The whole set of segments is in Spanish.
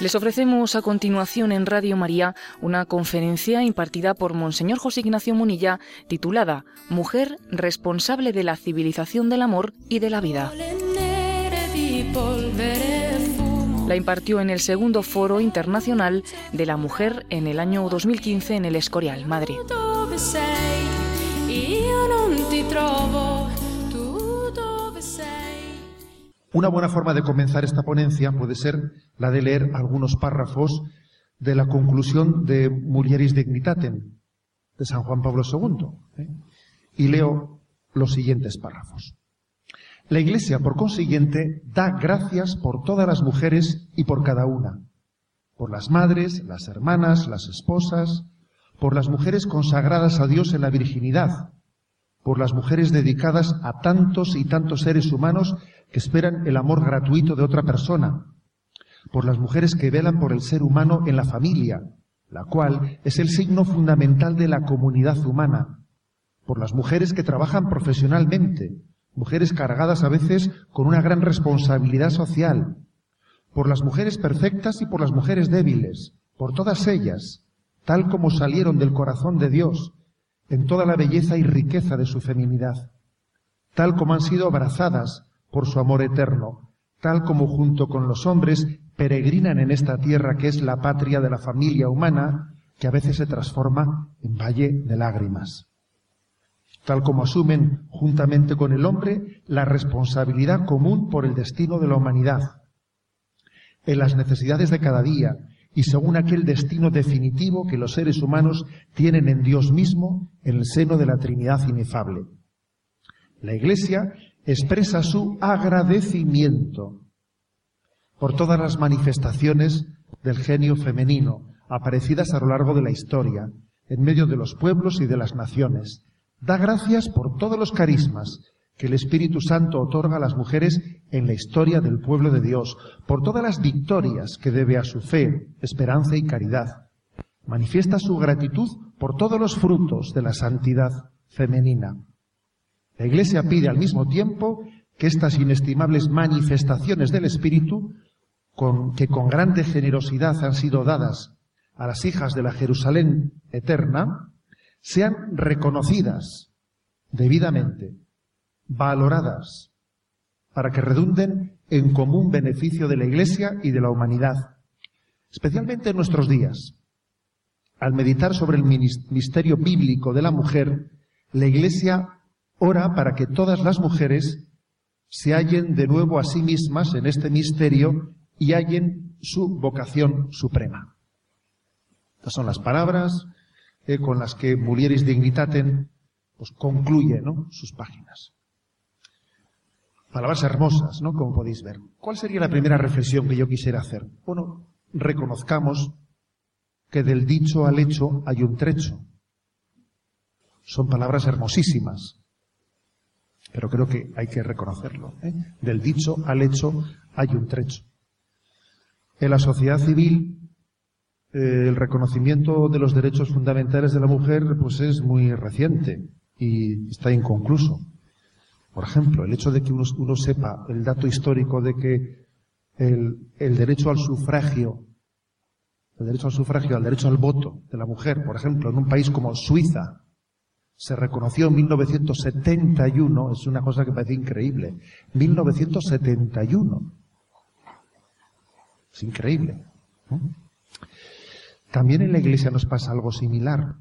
Les ofrecemos a continuación en Radio María una conferencia impartida por Monseñor José Ignacio Munilla titulada Mujer responsable de la civilización del amor y de la vida. La impartió en el segundo Foro Internacional de la Mujer en el año 2015 en el Escorial, Madrid. Una buena forma de comenzar esta ponencia puede ser la de leer algunos párrafos de la conclusión de Mulieris Dignitatem de San Juan Pablo II. ¿eh? Y leo los siguientes párrafos. La Iglesia, por consiguiente, da gracias por todas las mujeres y por cada una, por las madres, las hermanas, las esposas, por las mujeres consagradas a Dios en la virginidad, por las mujeres dedicadas a tantos y tantos seres humanos que esperan el amor gratuito de otra persona, por las mujeres que velan por el ser humano en la familia, la cual es el signo fundamental de la comunidad humana, por las mujeres que trabajan profesionalmente, mujeres cargadas a veces con una gran responsabilidad social, por las mujeres perfectas y por las mujeres débiles, por todas ellas, tal como salieron del corazón de Dios, en toda la belleza y riqueza de su feminidad, tal como han sido abrazadas por su amor eterno, tal como junto con los hombres peregrinan en esta tierra que es la patria de la familia humana, que a veces se transforma en valle de lágrimas, tal como asumen juntamente con el hombre la responsabilidad común por el destino de la humanidad, en las necesidades de cada día y según aquel destino definitivo que los seres humanos tienen en Dios mismo en el seno de la Trinidad inefable. La Iglesia expresa su agradecimiento por todas las manifestaciones del genio femenino aparecidas a lo largo de la historia, en medio de los pueblos y de las naciones. Da gracias por todos los carismas que el Espíritu Santo otorga a las mujeres en la historia del pueblo de Dios, por todas las victorias que debe a su fe, esperanza y caridad. Manifiesta su gratitud por todos los frutos de la santidad femenina. La Iglesia pide al mismo tiempo que estas inestimables manifestaciones del Espíritu, con, que con grande generosidad han sido dadas a las hijas de la Jerusalén eterna, sean reconocidas debidamente, valoradas, para que redunden en común beneficio de la Iglesia y de la humanidad, especialmente en nuestros días. Al meditar sobre el misterio bíblico de la mujer, la Iglesia ora para que todas las mujeres se hallen de nuevo a sí mismas en este misterio y hallen su vocación suprema. Estas son las palabras eh, con las que Mulieris Dignitatem pues, concluye sus páginas. Palabras hermosas, ¿no? Como podéis ver. ¿Cuál sería la primera reflexión que yo quisiera hacer? Bueno, reconozcamos que del dicho al hecho hay un trecho. Son palabras hermosísimas, pero creo que hay que reconocerlo. ¿eh? Del dicho al hecho hay un trecho. En la sociedad civil, eh, el reconocimiento de los derechos fundamentales de la mujer pues es muy reciente y está inconcluso. Por ejemplo, el hecho de que uno, sepa el dato histórico de que el, el derecho al sufragio, el derecho al sufragio, al derecho al voto de la mujer, por ejemplo, en un país como Suiza, se reconoció en 1971, es una cosa que parece increíble. 1971. Es increíble. También en la iglesia nos pasa algo similar.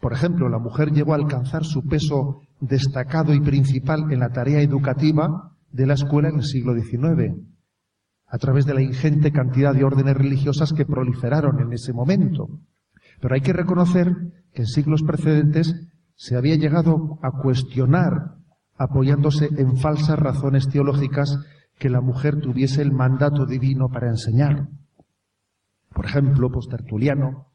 Por ejemplo, la mujer llegó a alcanzar su peso destacado y principal en la tarea educativa de la escuela en el siglo XIX, a través de la ingente cantidad de órdenes religiosas que proliferaron en ese momento. Pero hay que reconocer que en siglos precedentes se había llegado a cuestionar, apoyándose en falsas razones teológicas, que la mujer tuviese el mandato divino para enseñar. Por ejemplo, pues Tertuliano,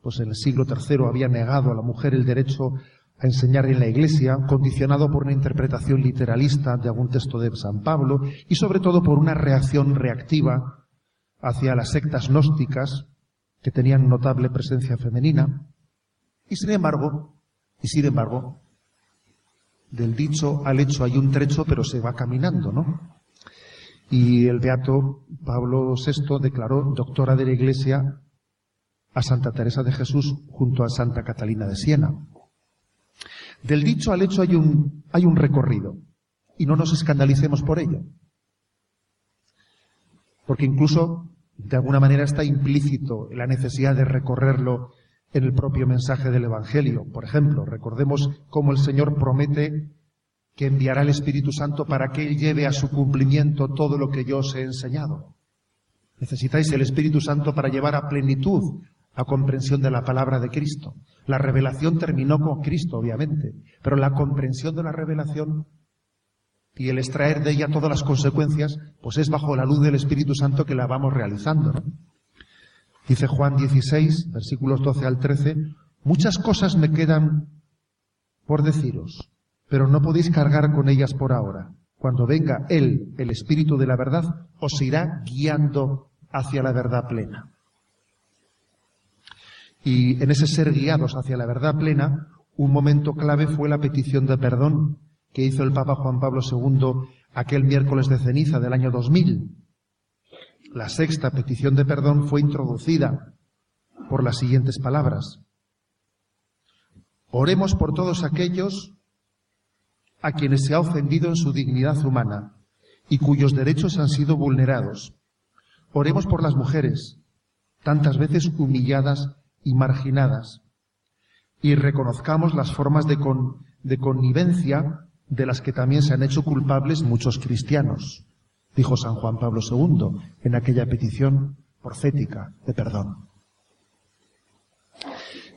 pues en el siglo III había negado a la mujer el derecho a enseñar en la iglesia, condicionado por una interpretación literalista de algún texto de San Pablo y sobre todo por una reacción reactiva hacia las sectas gnósticas que tenían notable presencia femenina. Y sin embargo, y sin embargo, del dicho al hecho hay un trecho, pero se va caminando, ¿no? Y el beato Pablo VI declaró doctora de la Iglesia a Santa Teresa de Jesús junto a Santa Catalina de Siena. Del dicho al hecho hay un, hay un recorrido y no nos escandalicemos por ello. Porque incluso de alguna manera está implícito la necesidad de recorrerlo en el propio mensaje del Evangelio. Por ejemplo, recordemos cómo el Señor promete que enviará el Espíritu Santo para que Él lleve a su cumplimiento todo lo que yo os he enseñado. Necesitáis el Espíritu Santo para llevar a plenitud la comprensión de la palabra de Cristo. La revelación terminó con Cristo, obviamente, pero la comprensión de la revelación y el extraer de ella todas las consecuencias, pues es bajo la luz del Espíritu Santo que la vamos realizando. Dice Juan 16, versículos 12 al 13, muchas cosas me quedan por deciros, pero no podéis cargar con ellas por ahora. Cuando venga Él, el Espíritu de la verdad, os irá guiando hacia la verdad plena. Y en ese ser guiados hacia la verdad plena, un momento clave fue la petición de perdón que hizo el Papa Juan Pablo II aquel miércoles de ceniza del año 2000. La sexta petición de perdón fue introducida por las siguientes palabras. Oremos por todos aquellos a quienes se ha ofendido en su dignidad humana y cuyos derechos han sido vulnerados. Oremos por las mujeres, tantas veces humilladas y marginadas. Y reconozcamos las formas de, connivencia de las que también se han hecho culpables muchos cristianos, dijo San Juan Pablo II en aquella petición profética de perdón.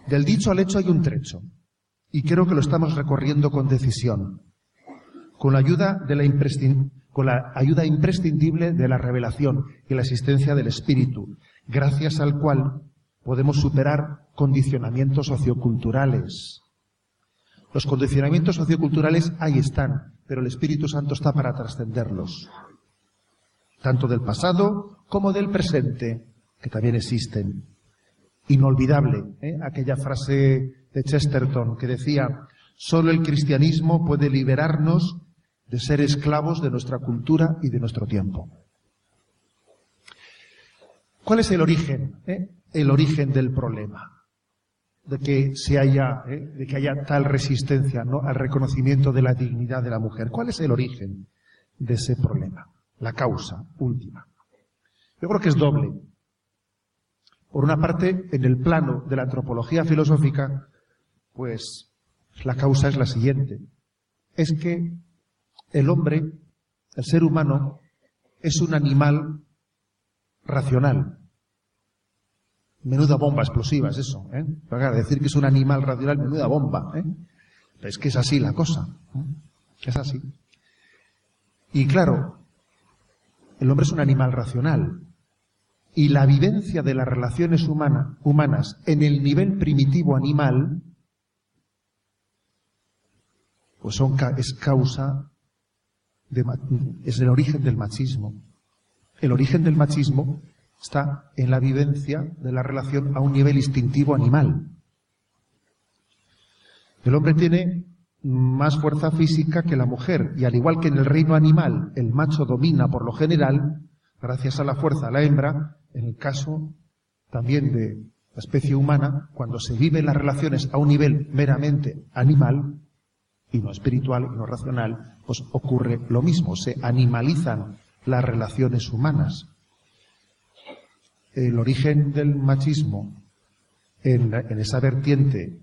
Del dicho al hecho hay un trecho, y creo que lo estamos recorriendo con decisión, con la ayuda, de la, con la ayuda imprescindible de la revelación y la existencia del Espíritu, gracias al cual podemos superar condicionamientos socioculturales. Los condicionamientos socioculturales ahí están, pero el Espíritu Santo está para trascenderlos, tanto del pasado como del presente, que también existen. Inolvidable, ¿eh? aquella frase de Chesterton que decía, solo el cristianismo puede liberarnos de ser esclavos de nuestra cultura y de nuestro tiempo. ¿Cuál es el origen? Eh? el origen del problema, de que se haya, ¿eh? de que haya tal resistencia al reconocimiento de la dignidad de la mujer. ¿Cuál es el origen de ese problema? La causa última. Yo creo que es doble. Por una parte, en el plano de la antropología filosófica, pues la causa es la siguiente. Es que el hombre, el ser humano, es un animal racional. Menuda bomba explosiva es eso, ¿eh? Decir que es un animal racional, menuda bomba, ¿eh? Es que es así la cosa. ¿eh? Es así. Y claro, el hombre es un animal racional. Y la vivencia de las relaciones humanas en el nivel primitivo animal, pues es causa, de, es el origen del machismo. El origen del machismo está en la vivencia de la relación a un nivel instintivo animal. El hombre tiene más fuerza física que la mujer. Y al igual que en el reino animal el macho domina por lo general, gracias a la fuerza a la hembra, en el caso también de la especie humana, cuando se viven las relaciones a un nivel meramente animal, y no espiritual y no racional, pues ocurre lo mismo, se animalizan las relaciones humanas. El origen del machismo en, esa vertiente,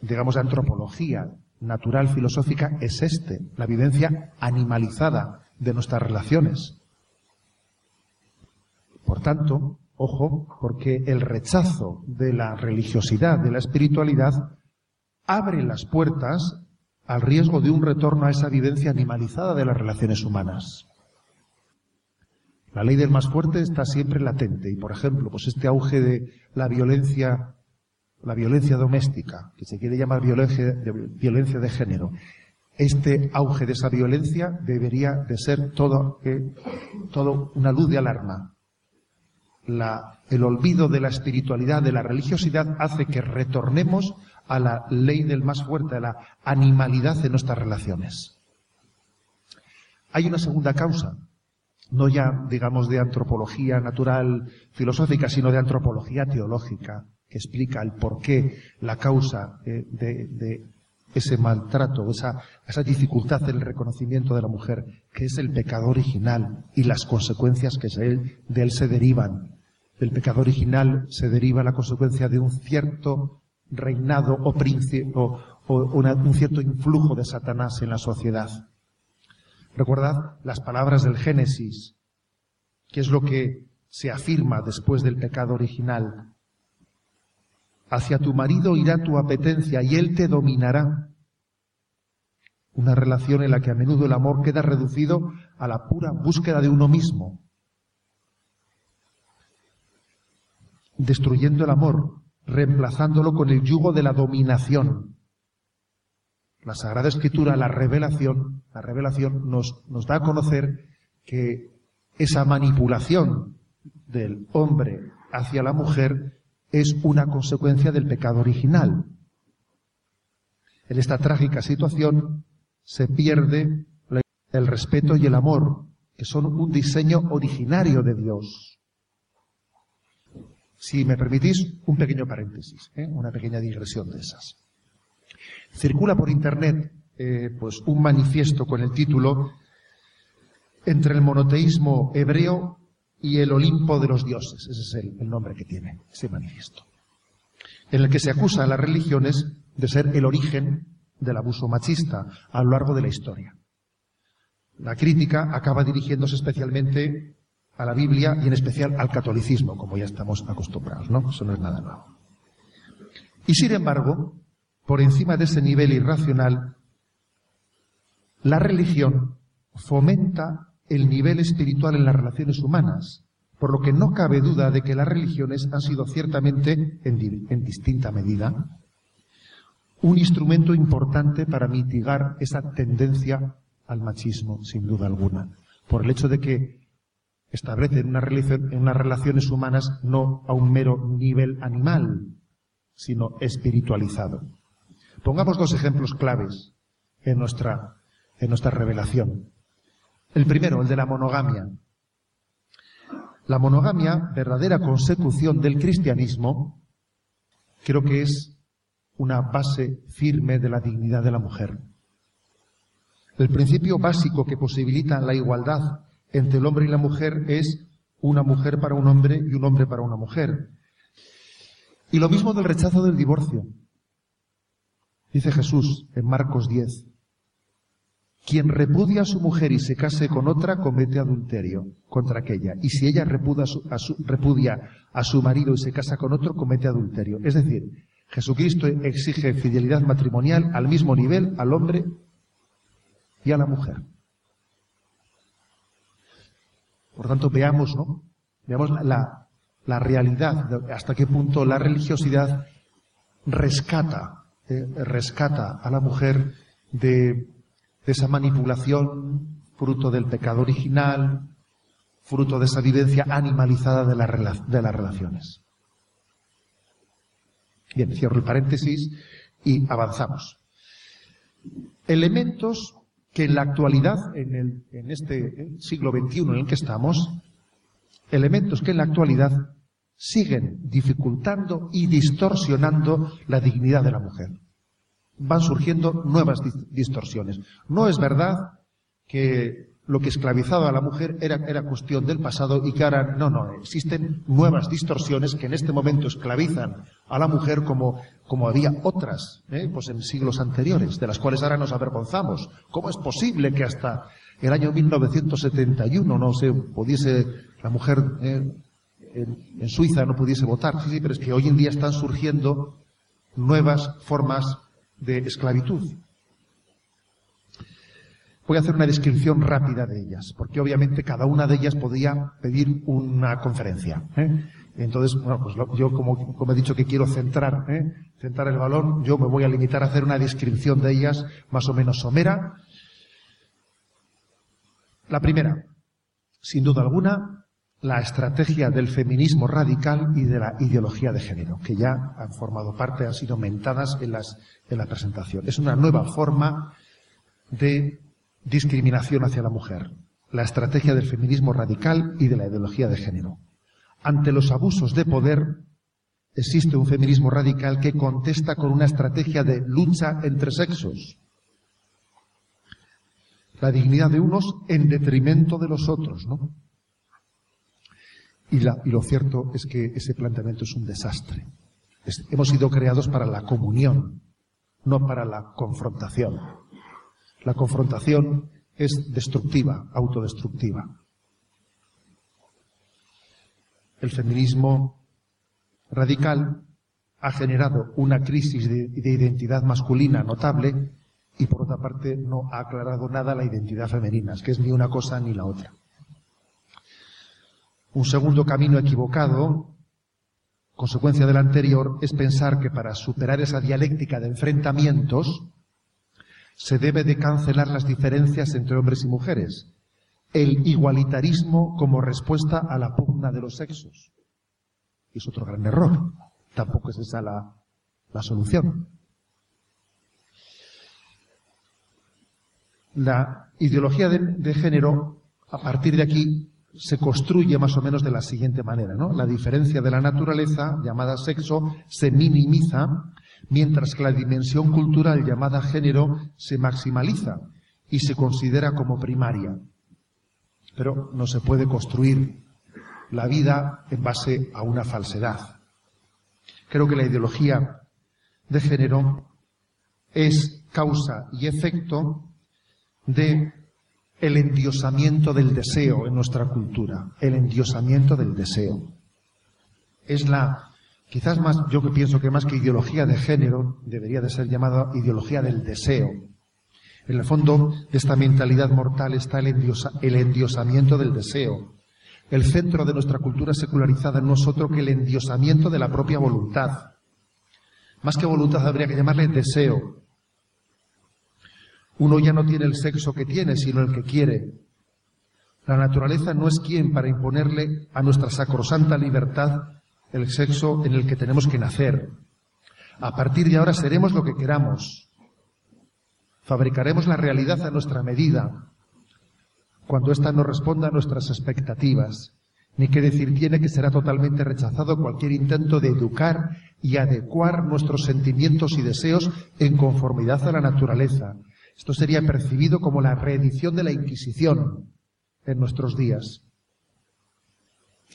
digamos, de antropología natural filosófica es este, la vivencia animalizada de nuestras relaciones. Por tanto, ojo, porque el rechazo de la religiosidad, de la espiritualidad, abre las puertas al riesgo de un retorno a esa vivencia animalizada de las relaciones humanas. La ley del más fuerte está siempre latente y, por ejemplo, pues este auge de la violencia, la violencia doméstica, que se quiere llamar violencia de, violencia de género, este auge de esa violencia debería de ser todo, eh, todo una luz de alarma. La, el olvido de la espiritualidad, de la religiosidad, hace que retornemos a la ley del más fuerte, a la animalidad de nuestras relaciones. Hay una segunda causa, no ya, digamos, de antropología natural filosófica, sino de antropología teológica, que explica el porqué, la causa de, ese maltrato, esa, esa dificultad en el reconocimiento de la mujer, que es el pecado original y las consecuencias que de él se derivan. Del pecado original se deriva la consecuencia de un cierto reinado o, o, o un cierto influjo de Satanás en la sociedad. Recordad las palabras del Génesis, que es lo que se afirma después del pecado original. Hacia tu marido irá tu apetencia y él te dominará. Una relación en la que a menudo el amor queda reducido a la pura búsqueda de uno mismo. Destruyendo el amor, reemplazándolo con el yugo de la dominación. La Sagrada Escritura, la revelación, la revelación nos, nos da a conocer que esa manipulación del hombre hacia la mujer es una consecuencia del pecado original. En esta trágica situación se pierde el respeto y el amor, que son un diseño originario de Dios. Si me permitís, un pequeño paréntesis, ¿eh? una pequeña digresión de esas. Circula por Internet eh, pues un manifiesto con el título Entre el monoteísmo hebreo y el Olimpo de los dioses. Ese es el, nombre que tiene ese manifiesto. En el que se acusa a las religiones de ser el origen del abuso machista a lo largo de la historia. La crítica acaba dirigiéndose especialmente a la Biblia y en especial al catolicismo, como ya estamos acostumbrados, ¿no? Eso no es nada nuevo. Y sin embargo, por encima de ese nivel irracional, la religión fomenta el nivel espiritual en las relaciones humanas, por lo que no cabe duda de que las religiones han sido ciertamente, en, distinta medida, un instrumento importante para mitigar esa tendencia al machismo, sin duda alguna, por el hecho de que establecen una en unas relaciones humanas no a un mero nivel animal, sino espiritualizado. Pongamos dos ejemplos claves en nuestra, en nuestra revelación. El primero, el de la monogamia. La monogamia, verdadera consecución del cristianismo, creo que es una base firme de la dignidad de la mujer. El principio básico que posibilita la igualdad entre el hombre y la mujer es una mujer para un hombre y un hombre para una mujer. Y lo mismo del rechazo del divorcio. Dice Jesús en Marcos 10, quien repudia a su mujer y se case con otra comete adulterio contra aquella. Y si ella repudia a, su, marido y se casa con otro, comete adulterio. Es decir, Jesucristo exige fidelidad matrimonial al mismo nivel al hombre y a la mujer. Por tanto, veamos, ¿no? Veamos la, la realidad, hasta qué punto la religiosidad rescata eh, rescata a la mujer de, esa manipulación fruto del pecado original, fruto de esa vivencia animalizada de, de las relaciones. Bien, cierro el paréntesis y avanzamos. Elementos que en la actualidad, en, el, en este siglo XXI en el que estamos, elementos que en la actualidad siguen dificultando y distorsionando la dignidad de la mujer. Van surgiendo nuevas distorsiones. No es verdad que lo que esclavizaba a la mujer era, cuestión del pasado y que ahora no, no, existen nuevas distorsiones que en este momento esclavizan a la mujer como, como había otras, ¿eh? pues en siglos anteriores, de las cuales ahora nos avergonzamos. ¿Cómo es posible que hasta el año 1971 no se pudiese la mujer ¿eh? en, Suiza no pudiese votar. Sí, sí, pero es que hoy en día están surgiendo nuevas formas de esclavitud. Voy a hacer una descripción rápida de ellas, porque obviamente cada una de ellas podría pedir una conferencia. ¿eh? Entonces, bueno, pues yo como, como, he dicho que quiero centrar, ¿eh? centrar el balón, yo me voy a limitar a hacer una descripción de ellas más o menos somera. La primera, sin duda alguna, la estrategia del feminismo radical y de la ideología de género, que ya han formado parte, han sido mentadas en, las, en la presentación. Es una nueva forma de discriminación hacia la mujer. la estrategia del feminismo radical y de la ideología de género. Ante los abusos de poder, existe un feminismo radical que contesta con una estrategia de lucha entre sexos. La dignidad de unos en detrimento de los otros, ¿no? Y, lo cierto es que ese planteamiento es un desastre. hemos sido creados para la comunión, no para la confrontación. La confrontación es destructiva, autodestructiva. El feminismo radical ha generado una crisis de, identidad masculina notable y por otra parte no ha aclarado nada la identidad femenina, que es ni una cosa ni la otra. Un segundo camino equivocado, consecuencia del anterior, es pensar que para superar esa dialéctica de enfrentamientos se debe de cancelar las diferencias entre hombres y mujeres, el igualitarismo como respuesta a la pugna de los sexos. Es otro gran error. Tampoco es esa la, la solución. La ideología de, de género, a partir de aquí, se construye más o menos de la siguiente manera, ¿no? La diferencia de la naturaleza, llamada sexo, se minimiza, mientras que la dimensión cultural llamada género se maximaliza y se considera como primaria. Pero no se puede construir la vida en base a una falsedad. Creo que la ideología de género es causa y efecto de el endiosamiento del deseo en nuestra cultura, el endiosamiento del deseo. Es la, quizás más, yo que pienso que más que ideología de género, debería de ser llamada ideología del deseo. En el fondo de esta mentalidad mortal está el, el endiosamiento del deseo. El centro de nuestra cultura secularizada no es otro que el endiosamiento de la propia voluntad. Más que voluntad habría que llamarle deseo. Uno ya no tiene el sexo que tiene, sino el que quiere. La naturaleza no es quien para imponerle a nuestra sacrosanta libertad el sexo en el que tenemos que nacer. A partir de ahora seremos lo que queramos. Fabricaremos la realidad a nuestra medida, cuando ésta no responda a nuestras expectativas. Ni que decir tiene que será totalmente rechazado cualquier intento de educar y adecuar nuestros sentimientos y deseos en conformidad a la naturaleza, esto sería percibido como la reedición de la Inquisición en nuestros días.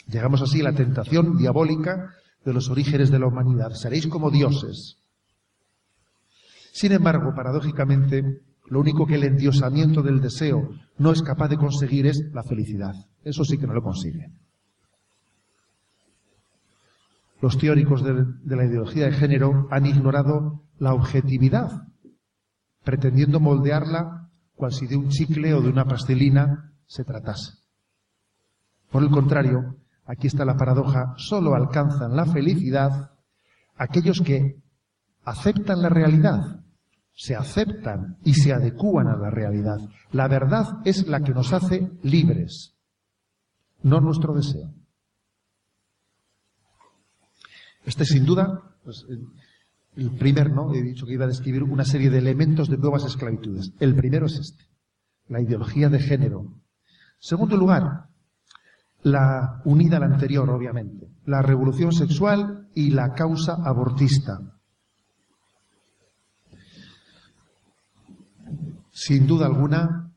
Llegamos así a la tentación diabólica de los orígenes de la humanidad. Seréis como dioses. Sin embargo, paradójicamente, lo único que el endiosamiento del deseo no es capaz de conseguir es la felicidad. Eso sí que no lo consigue. Los teóricos de, de la ideología de género han ignorado la objetividad pretendiendo moldearla cual si de un chicle o de una pastelina se tratase. Por el contrario, aquí está la paradoja, solo alcanzan la felicidad aquellos que aceptan la realidad, se aceptan y se adecúan a la realidad. La verdad es la que nos hace libres, no nuestro deseo. Este sin duda pues, el primer, ¿no? He dicho que iba a describir una serie de elementos de nuevas esclavitudes. El primero es este, la ideología de género. Segundo lugar, la unida al anterior, obviamente, la revolución sexual y la causa abortista. Sin duda alguna,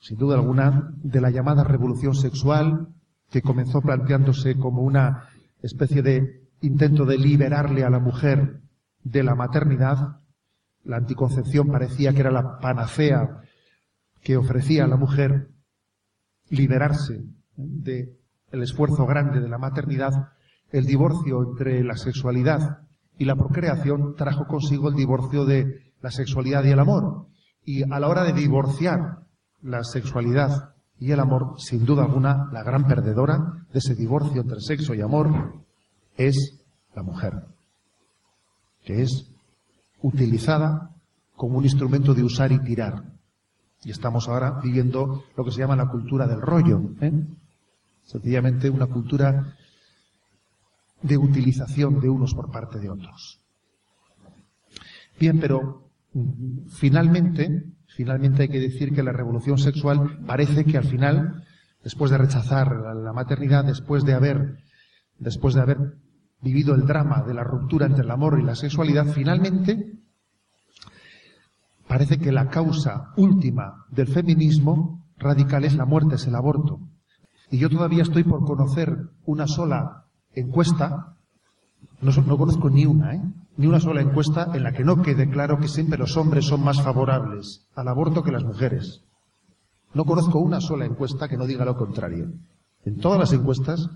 sin duda alguna, de la llamada revolución sexual, que comenzó planteándose como una especie de intento de liberarle a la mujer de la maternidad, la anticoncepción parecía que era la panacea que ofrecía a la mujer liberarse del esfuerzo grande de la maternidad, el divorcio entre la sexualidad y la procreación trajo consigo el divorcio de la sexualidad y el amor. Y a la hora de divorciar la sexualidad y el amor, sin duda alguna, la gran perdedora de ese divorcio entre sexo y amor es la mujer que es utilizada como un instrumento de usar y tirar. Y estamos ahora viviendo lo que se llama la cultura del rollo. ¿eh? Sencillamente una cultura de utilización de unos por parte de otros. Bien, pero finalmente Finalmente hay que decir que la revolución sexual parece que al final, después de rechazar la maternidad, después de haber, después de haber vivido el drama de la ruptura entre el amor y la sexualidad, finalmente parece que la causa última del feminismo radical es la muerte, es el aborto. Y yo todavía estoy por conocer una sola encuesta, no, no conozco ni una, ¿eh? ni una sola encuesta en la que no quede claro que siempre los hombres son más favorables al aborto que las mujeres. No conozco una sola encuesta que no diga lo contrario. En todas las encuestas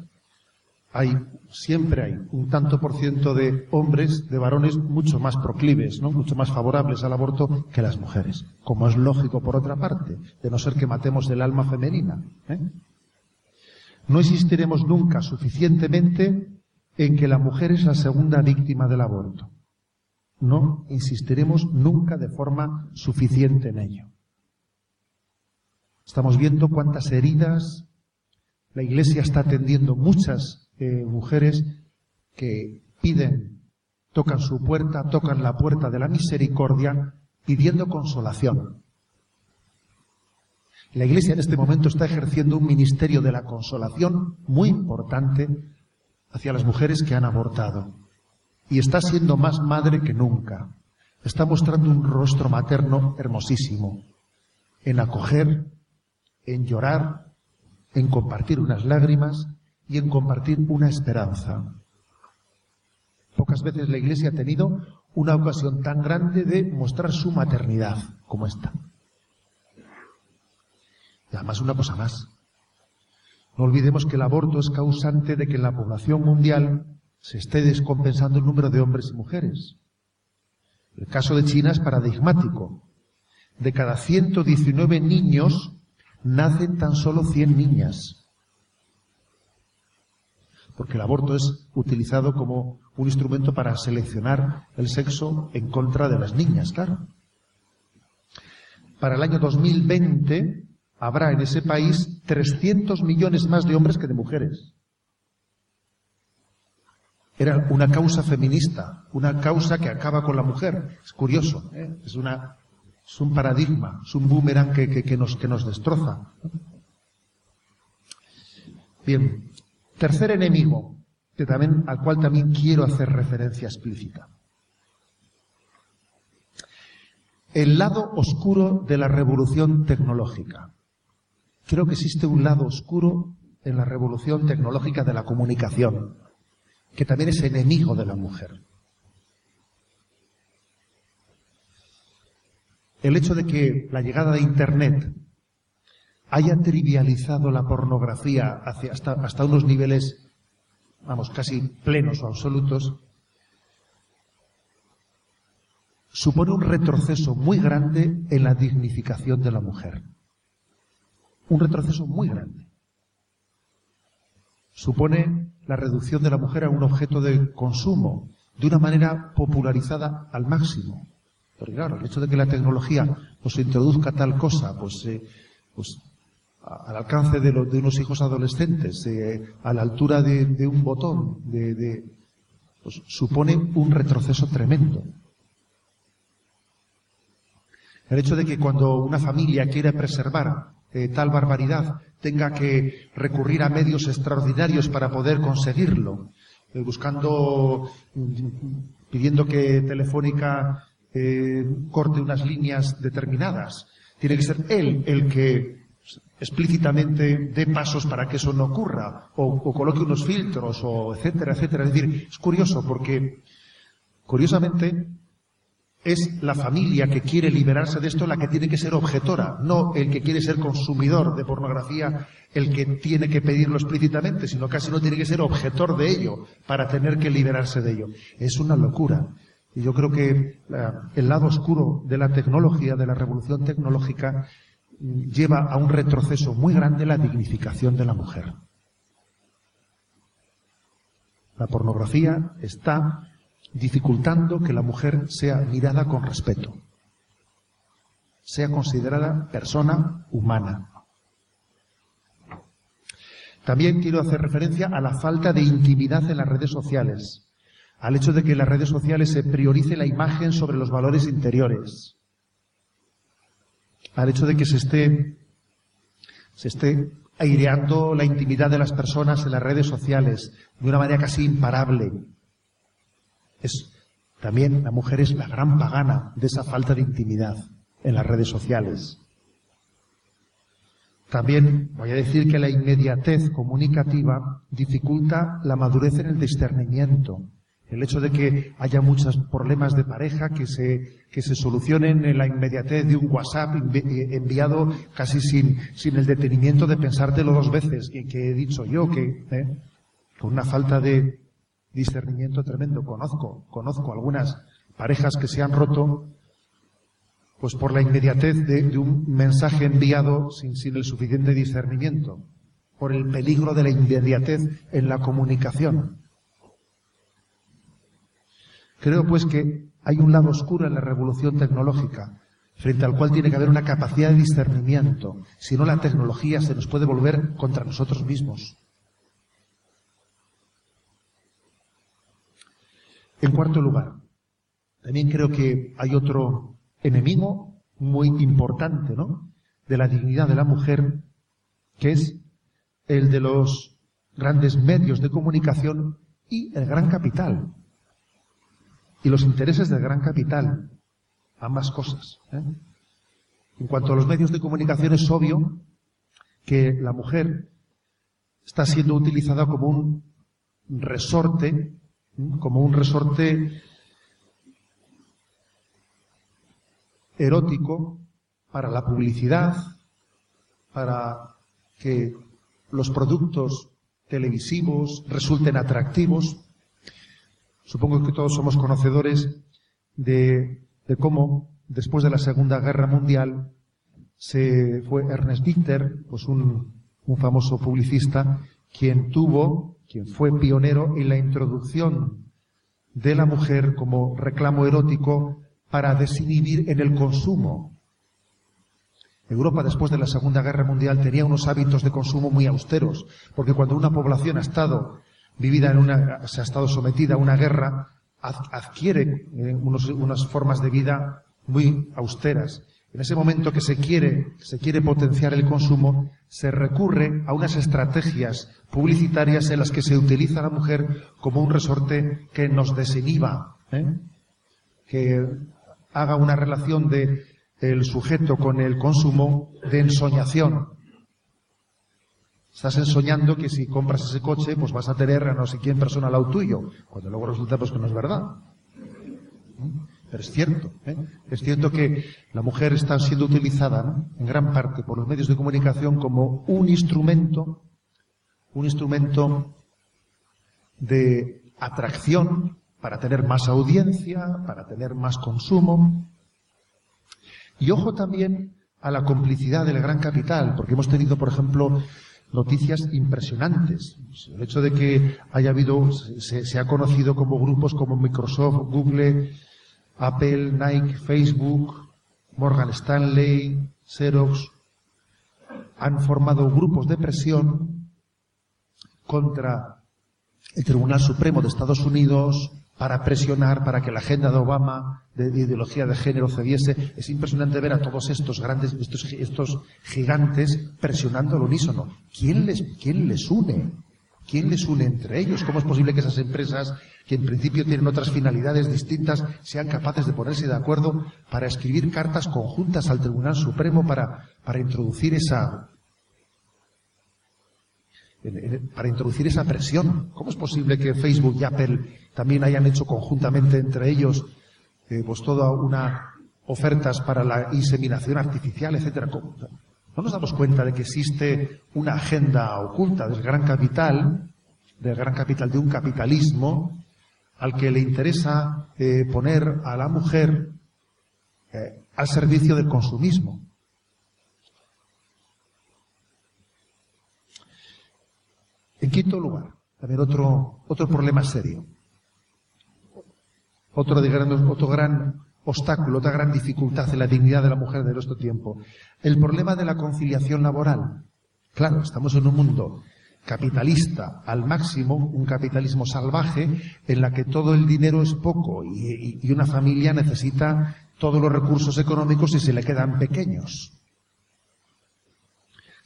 hay, siempre hay un tanto por ciento de hombres, de varones mucho más proclives, mucho más favorables al aborto que las mujeres. Como es lógico por otra parte, de no ser que matemos el alma femenina. ¿eh? No insistiremos nunca suficientemente en que la mujer es la segunda víctima del aborto. No insistiremos nunca de forma suficiente en ello. Estamos viendo cuántas heridas la Iglesia está atendiendo muchas eh, mujeres que piden, tocan su puerta, tocan la puerta de la misericordia, pidiendo consolación. La Iglesia en este momento está ejerciendo un ministerio de la consolación muy importante hacia las mujeres que han abortado. Y está siendo más madre que nunca. Está mostrando un rostro materno hermosísimo, en acoger, en llorar, en compartir unas lágrimas y en compartir una esperanza. Pocas veces la Iglesia ha tenido una ocasión tan grande de mostrar su maternidad como esta. Y además una cosa más. No olvidemos que el aborto es causante de que en la población mundial se esté descompensando el número de hombres y mujeres. El caso de China es paradigmático. De cada 119 niños nacen tan solo 100 niñas. Porque el aborto es utilizado como un instrumento para seleccionar el sexo en contra de las niñas, claro. Para el año 2020 habrá en ese país 300 millones más de hombres que de mujeres. Era una causa feminista, una causa que acaba con la mujer. Es curioso, ¿eh? es, una, es un paradigma, es un boomerang que, nos, que nos destroza. Bien, tercer enemigo, que también, al cual también quiero hacer referencia explícita. El lado oscuro de la revolución tecnológica. Creo que existe un lado oscuro en la revolución tecnológica de la comunicación, que también es enemigo de la mujer. El hecho de que la llegada de Internet haya trivializado la pornografía hasta unos niveles, vamos, casi plenos o absolutos, supone un retroceso muy grande en la dignificación de la mujer un retroceso muy grande. Supone la reducción de la mujer a un objeto de consumo de una manera popularizada al máximo. Porque claro, el hecho de que la tecnología pues introduzca tal cosa, pues, eh, pues al alcance de, unos hijos adolescentes, a la altura de, un botón, pues, supone un retroceso tremendo. El hecho de que cuando una familia quiere preservar eh, tal barbaridad tenga que recurrir a medios extraordinarios para poder conseguirlo, eh, buscando, pidiendo que Telefónica eh, corte unas líneas determinadas. Tiene que ser él el que explícitamente dé pasos para que eso no ocurra, o, coloque unos filtros, o etcétera, etcétera. Es decir, es curioso porque, curiosamente, es la familia que quiere liberarse de esto la que tiene que ser objetora, no el que quiere ser consumidor de pornografía el que tiene que pedirlo explícitamente, sino casi no tiene que ser objetor de ello para tener que liberarse de ello. Es una locura. Y yo creo que el lado oscuro de la tecnología, de la revolución tecnológica, lleva a un retroceso muy grande la dignificación de la mujer. La pornografía está dificultando que la mujer sea mirada con respeto, sea considerada persona humana. También quiero hacer referencia a la falta de intimidad en las redes sociales, al hecho de que en las redes sociales se priorice la imagen sobre los valores interiores. Al hecho de que se esté, se esté aireando la intimidad de las personas en las redes sociales de una manera casi imparable. Es, también la mujer es la gran pagana de esa falta de intimidad en las redes sociales. También voy a decir que la inmediatez comunicativa dificulta la madurez en el discernimiento. El hecho de que haya muchos problemas de pareja que se, que se solucionen en la inmediatez de un WhatsApp eh, enviado casi sin, sin el detenimiento de pensártelo dos veces, que, que he dicho yo, que ¿eh? con una falta de discernimiento tremendo. Conozco, conozco algunas parejas que se han roto pues por la inmediatez de, un mensaje enviado sin, sin el suficiente discernimiento, por el peligro de la inmediatez en la comunicación. Creo pues que hay un lado oscuro en la revolución tecnológica, frente al cual tiene que haber una capacidad de discernimiento, si no la tecnología se nos puede volver contra nosotros mismos. En cuarto lugar, también creo que hay otro enemigo muy importante, ¿no? De la dignidad de la mujer, que es el de los grandes medios de comunicación y el gran capital y los intereses del gran capital. Ambas cosas. ¿eh? En cuanto a los medios de comunicación es obvio que la mujer está siendo utilizada como un resorte, ¿eh? como un resorte erótico para la publicidad, para que los productos televisivos resulten atractivos, Supongo que todos somos conocedores de, cómo, después de la Segunda Guerra Mundial, se fue Ernest Dichter, pues un, un famoso publicista, quien tuvo, quien fue pionero en la introducción de la mujer como reclamo erótico para desinhibir en el consumo. Europa después de la Segunda Guerra Mundial tenía unos hábitos de consumo muy austeros, porque cuando una población ha estado vivida en una, se ha estado sometida a una guerra, adquiere eh, unas formas de vida muy austeras. En ese momento que se quiere, se quiere potenciar el consumo, se recurre a unas estrategias publicitarias en las que se utiliza a la mujer como un resorte que nos desinhiba, ¿eh? que haga una relación de el sujeto con el consumo de ensoñación, Estás ensoñando que si compras ese coche, pues vas a tener a no sé quién persona al tuyo, cuando luego resulta pues que no es verdad. Pero es cierto, ¿eh? es cierto que la mujer está siendo utilizada en gran parte por los medios de comunicación como un instrumento, un instrumento de atracción para tener más audiencia, para tener más consumo. Y ojo también a la complicidad del gran capital, porque hemos tenido, por ejemplo, noticias impresionantes. El hecho de que haya habido, se, ha conocido como grupos como Microsoft, Google, Apple, Nike, Facebook, Morgan Stanley, Xerox, han formado grupos de presión contra el Tribunal Supremo de Estados Unidos, para presionar, para que la agenda de Obama de, ideología de género cediese. Es impresionante ver a todos estos grandes, estos, estos gigantes presionando al unísono. ¿Quién les, ¿Quién les une? ¿Quién les une entre ellos? ¿Cómo es posible que esas empresas, que en principio tienen otras finalidades distintas, sean capaces de ponerse de acuerdo para escribir cartas conjuntas al Tribunal Supremo para, para introducir esa, para introducir esa presión. ¿Cómo es posible que Facebook y Apple también hayan hecho conjuntamente entre ellos eh, pues toda una ofertas para la inseminación artificial, etcétera? ¿No nos damos cuenta de que existe una agenda oculta del gran capital, del gran capital de un capitalismo al que le interesa eh, poner a la mujer eh, al servicio del consumismo? En quinto lugar, también otro, otro problema serio. Otro, otro gran obstáculo, otra gran dificultad en la dignidad de la mujer de nuestro tiempo. El problema de la conciliación laboral. Claro, estamos en un mundo capitalista al máximo, un capitalismo salvaje, en la que todo el dinero es poco y, y una familia necesita todos los recursos económicos y se le quedan pequeños.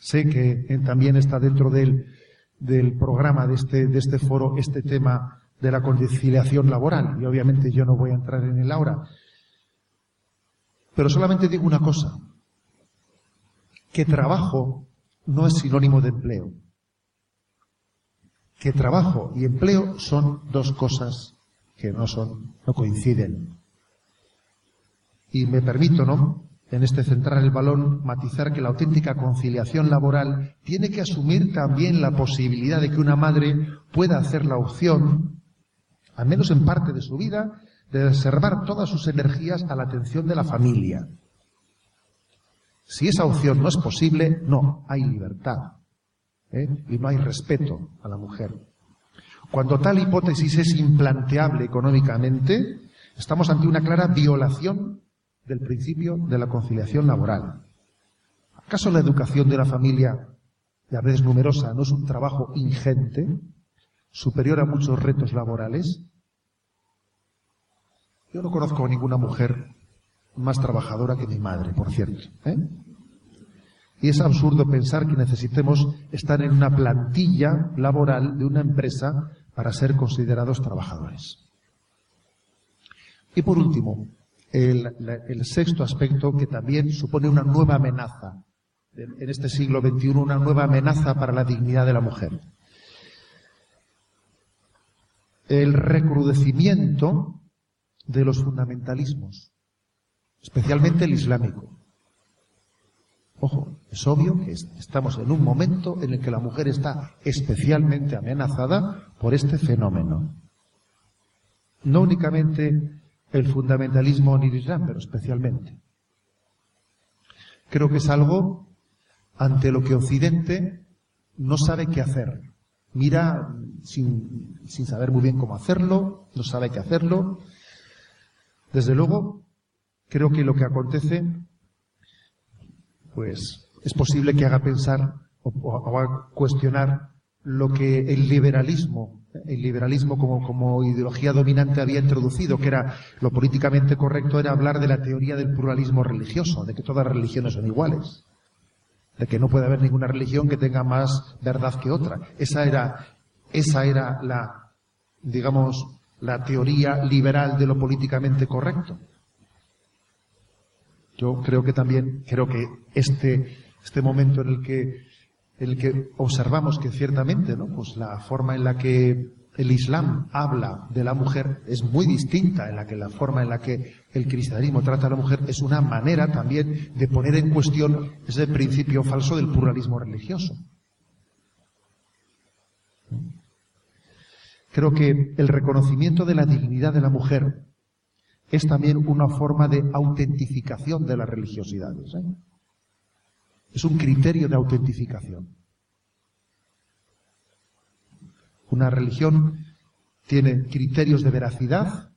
Sé que también está dentro del, del programa de este, de este foro este tema de la conciliación laboral y obviamente yo no voy a entrar en el ahora. Pero solamente digo una cosa, que trabajo no es sinónimo de empleo. Que trabajo y empleo son dos cosas que no son, no coinciden. Y me permito, ¿no? En este centrar el balón, matizar que la auténtica conciliación laboral tiene que asumir también la posibilidad de que una madre pueda hacer la opción, al menos en parte de su vida, de reservar todas sus energías a la atención de la familia. Si esa opción no es posible, no, hay libertad. ¿eh? Y no hay respeto a la mujer. Cuando tal hipótesis es implanteable económicamente, estamos ante una clara violación del principio de la conciliación laboral. ¿Acaso la educación de la familia, a veces numerosa, no es un trabajo ingente, superior a muchos retos laborales? Yo no conozco a ninguna mujer más trabajadora que mi madre, por cierto. ¿eh? Y es absurdo pensar que necesitemos estar en una plantilla laboral de una empresa para ser considerados trabajadores. Y por último, el, sexto aspecto que también supone una nueva amenaza en este siglo XXI, una nueva amenaza para la dignidad de la mujer. El recrudecimiento de los fundamentalismos, especialmente el islámico. Ojo, es obvio que estamos en un momento en el que la mujer está especialmente amenazada por este fenómeno. No únicamente el fundamentalismo en el Islam, pero especialmente. Creo que es algo ante lo que Occidente no sabe qué hacer. Mira sin, sin saber muy bien cómo hacerlo, no sabe qué hacerlo. Desde luego, creo que lo que acontece pues es posible que haga pensar o, haga cuestionar lo que el liberalismo, el liberalismo como, como ideología dominante había introducido, que era lo políticamente correcto era hablar de la teoría del pluralismo religioso, de que todas las religiones son iguales, de que no puede haber ninguna religión que tenga más verdad que otra. Esa era, esa era la, digamos, la teoría liberal de lo políticamente correcto. Yo creo que también, creo que este, este momento en el que, el que observamos que ciertamente, ¿no? Pues la forma en la que el Islam habla de la mujer es muy distinta en la que la forma en la que el cristianismo trata a la mujer es una manera también de poner en cuestión ese principio falso del pluralismo religioso. Creo que el reconocimiento de la dignidad de la mujer es también una forma de autentificación de las religiosidades. ¿eh? Es un criterio de autentificación. Una religión tiene criterios de veracidad,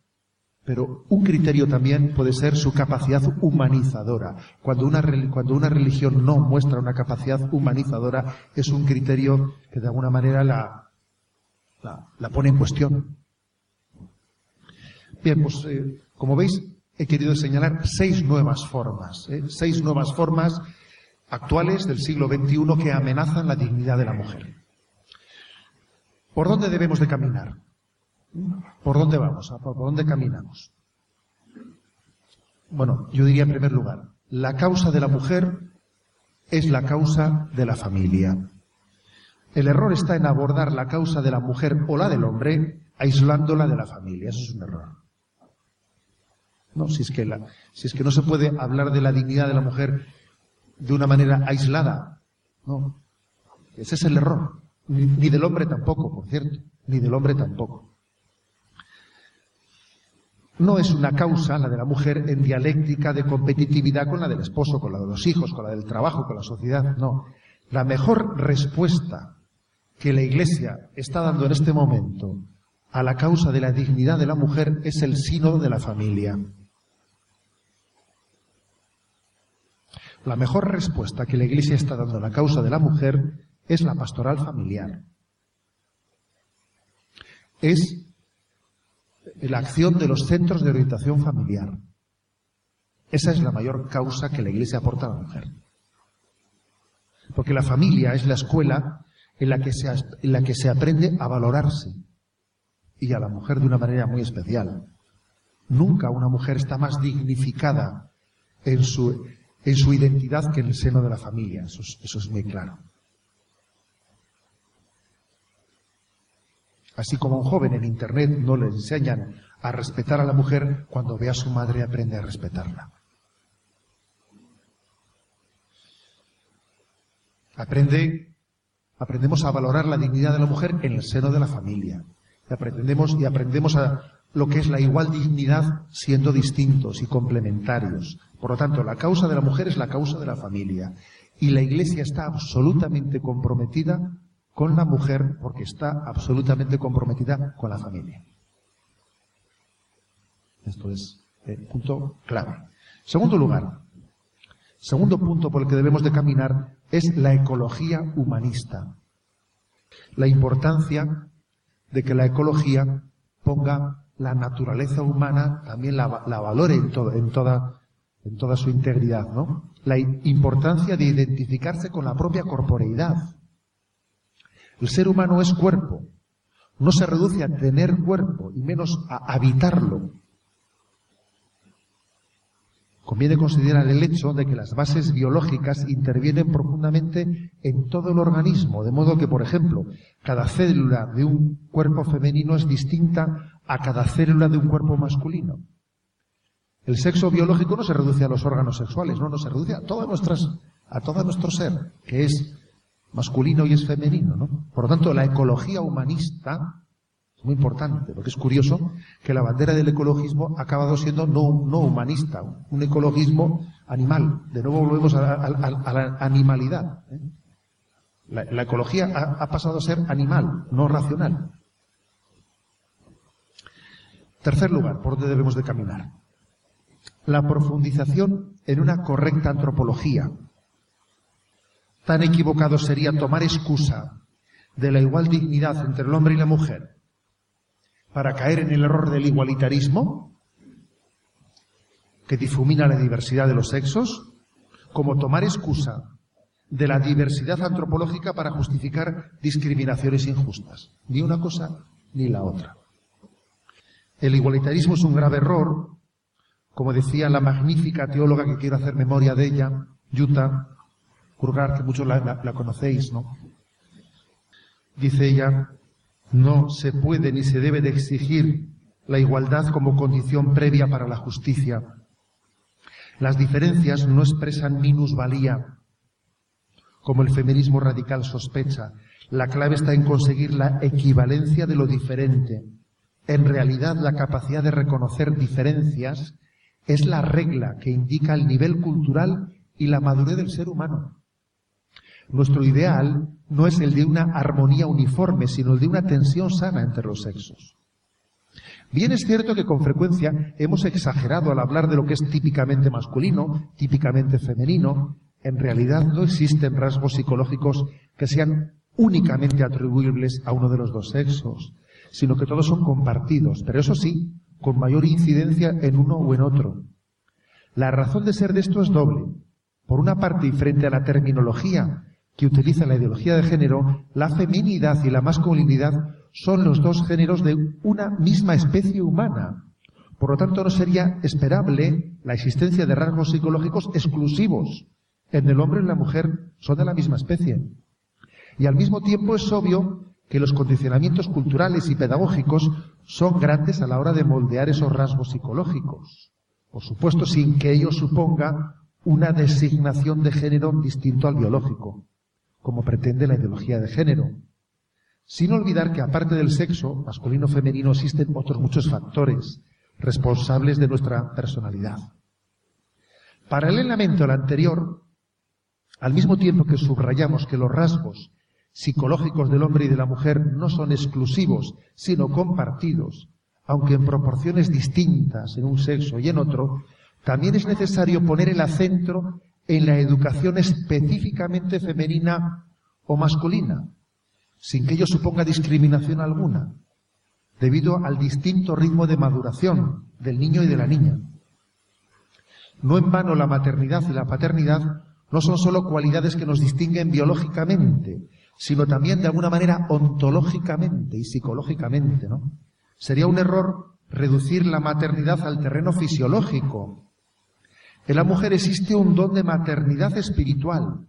pero un criterio también puede ser su capacidad humanizadora. Cuando una, cuando una religión no muestra una capacidad humanizadora, es un criterio que de alguna manera la, la, pone en cuestión. Bien, pues eh, como veis, he querido señalar seis nuevas formas, ¿eh? seis nuevas formas actuales del siglo XXI que amenazan la dignidad de la mujer. ¿Por dónde debemos de caminar? ¿Por dónde vamos? ¿Por dónde caminamos? Bueno, yo diría en primer lugar, la causa de la mujer es la causa de la familia. El error está en abordar la causa de la mujer o la del hombre aislándola de la familia. Eso es un error. No, si es que la, si es que no se puede hablar de la dignidad de la mujer de una manera aislada. No. Ese es el error. Ni, del hombre tampoco, por cierto. Ni del hombre tampoco. No es una causa, la de la mujer, en dialéctica de competitividad con la del esposo, con la de los hijos, con la del trabajo, con la sociedad. No. La mejor respuesta que la Iglesia está dando en este momento a la causa de la dignidad de la mujer es el sínodo de la familia. La mejor respuesta que la Iglesia está dando a la causa de la mujer es la pastoral familiar. Es la acción de los centros de orientación familiar. Esa es la mayor causa que la Iglesia aporta a la mujer. Porque la familia es la escuela en la que se, en la que se aprende a valorarse y a la mujer de una manera muy especial. Nunca una mujer está más dignificada en su, en su identidad que en el seno de la familia. Eso eso es muy claro. Así como a un joven en Internet no le enseñan a respetar a la mujer, cuando ve a su madre aprende a respetarla. Aprende, aprendemos a valorar la dignidad de la mujer en el seno de la familia. Y aprendemos, y aprendemos a lo que es la igual dignidad siendo distintos y complementarios. Por lo tanto, la causa de la mujer es la causa de la familia. Y la Iglesia está absolutamente comprometida con la mujer porque está absolutamente comprometida con la familia. Esto es el punto clave. Segundo lugar, segundo punto por el que debemos de caminar es la ecología humanista. La importancia de que la ecología ponga la naturaleza humana, también la, valore en, en, toda, en toda su integridad, ¿no? La importancia de identificarse con la propia corporeidad el ser humano es cuerpo. No se reduce a tener cuerpo y menos a habitarlo. Conviene considerar el hecho de que las bases biológicas intervienen profundamente en todo el organismo, de modo que, por ejemplo, cada célula de un cuerpo femenino es distinta a cada célula de un cuerpo masculino. El sexo biológico no se reduce a los órganos sexuales, no, no se reduce a todas nuestras, a todo nuestro ser, que es masculino y es femenino, ¿no? Por lo tanto, la ecología humanista es muy importante, porque es curioso que la bandera del ecologismo ha acabado siendo no, no humanista, un ecologismo animal. De nuevo volvemos a, la animalidad. ¿eh? La, ecología ha pasado a ser animal, no racional. Tercer lugar, por donde debemos de caminar. La profundización en una correcta antropología, Tan equivocado sería tomar excusa de la igual dignidad entre el hombre y la mujer para caer en el error del igualitarismo que difumina la diversidad de los sexos, como tomar excusa de la diversidad antropológica para justificar discriminaciones injustas. Ni una cosa ni la otra. El igualitarismo es un grave error, como decía la magnífica teóloga que quiero hacer memoria de ella, Yuta, que muchos la, conocéis, ¿no? Dice ella, no se puede ni se debe de exigir la igualdad como condición previa para la justicia. Las diferencias no expresan minusvalía, como el feminismo radical sospecha. La clave está en conseguir la equivalencia de lo diferente. En realidad, la capacidad de reconocer diferencias es la regla que indica el nivel cultural y la madurez del ser humano. Nuestro ideal no es el de una armonía uniforme, sino el de una tensión sana entre los sexos. Bien es cierto que con frecuencia hemos exagerado al hablar de lo que es típicamente masculino, típicamente femenino. En realidad no existen rasgos psicológicos que sean únicamente atribuibles a uno de los dos sexos, sino que todos son compartidos, pero eso sí, con mayor incidencia en uno o en otro. La razón de ser de esto es doble. Por una parte, y frente a la terminología que utiliza la ideología de género, la feminidad y la masculinidad son los dos géneros de una misma especie humana. Por lo tanto, no sería esperable la existencia de rasgos psicológicos exclusivos. En el hombre y la mujer son de la misma especie. Y al mismo tiempo es obvio que los condicionamientos culturales y pedagógicos son grandes a la hora de moldear esos rasgos psicológicos. Por supuesto, sin que ello suponga una designación de género distinto al biológico como pretende la ideología de género, sin olvidar que aparte del sexo, masculino o femenino, existen otros muchos factores responsables de nuestra personalidad. Paralelamente al anterior, al mismo tiempo que subrayamos que los rasgos psicológicos del hombre y de la mujer no son exclusivos, sino compartidos, aunque en proporciones distintas en un sexo y en otro, también es necesario poner el acento en la educación específicamente femenina o masculina, sin que ello suponga discriminación alguna, debido al distinto ritmo de maduración del niño y de la niña. No en vano la maternidad y la paternidad no son solo cualidades que nos distinguen biológicamente, sino también de alguna manera ontológicamente y psicológicamente, ¿no? Sería un error reducir la maternidad al terreno fisiológico. En la mujer existe un don de maternidad espiritual,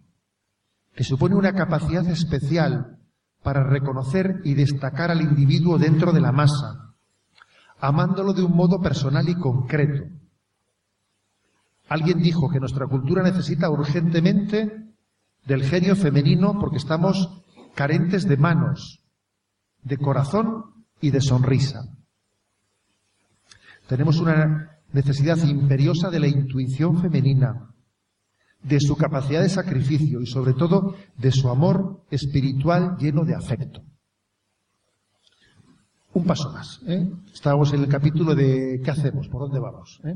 que supone una capacidad especial para reconocer y destacar al individuo dentro de la masa, amándolo de un modo personal y concreto. Alguien dijo que nuestra cultura necesita urgentemente del genio femenino porque estamos carentes de manos, de corazón y de sonrisa. Tenemos una necesidad imperiosa de la intuición femenina, de su capacidad de sacrificio y sobre todo de su amor espiritual lleno de afecto. Un paso más. ¿eh? Estábamos en el capítulo de ¿qué hacemos? ¿Por dónde vamos? ¿eh?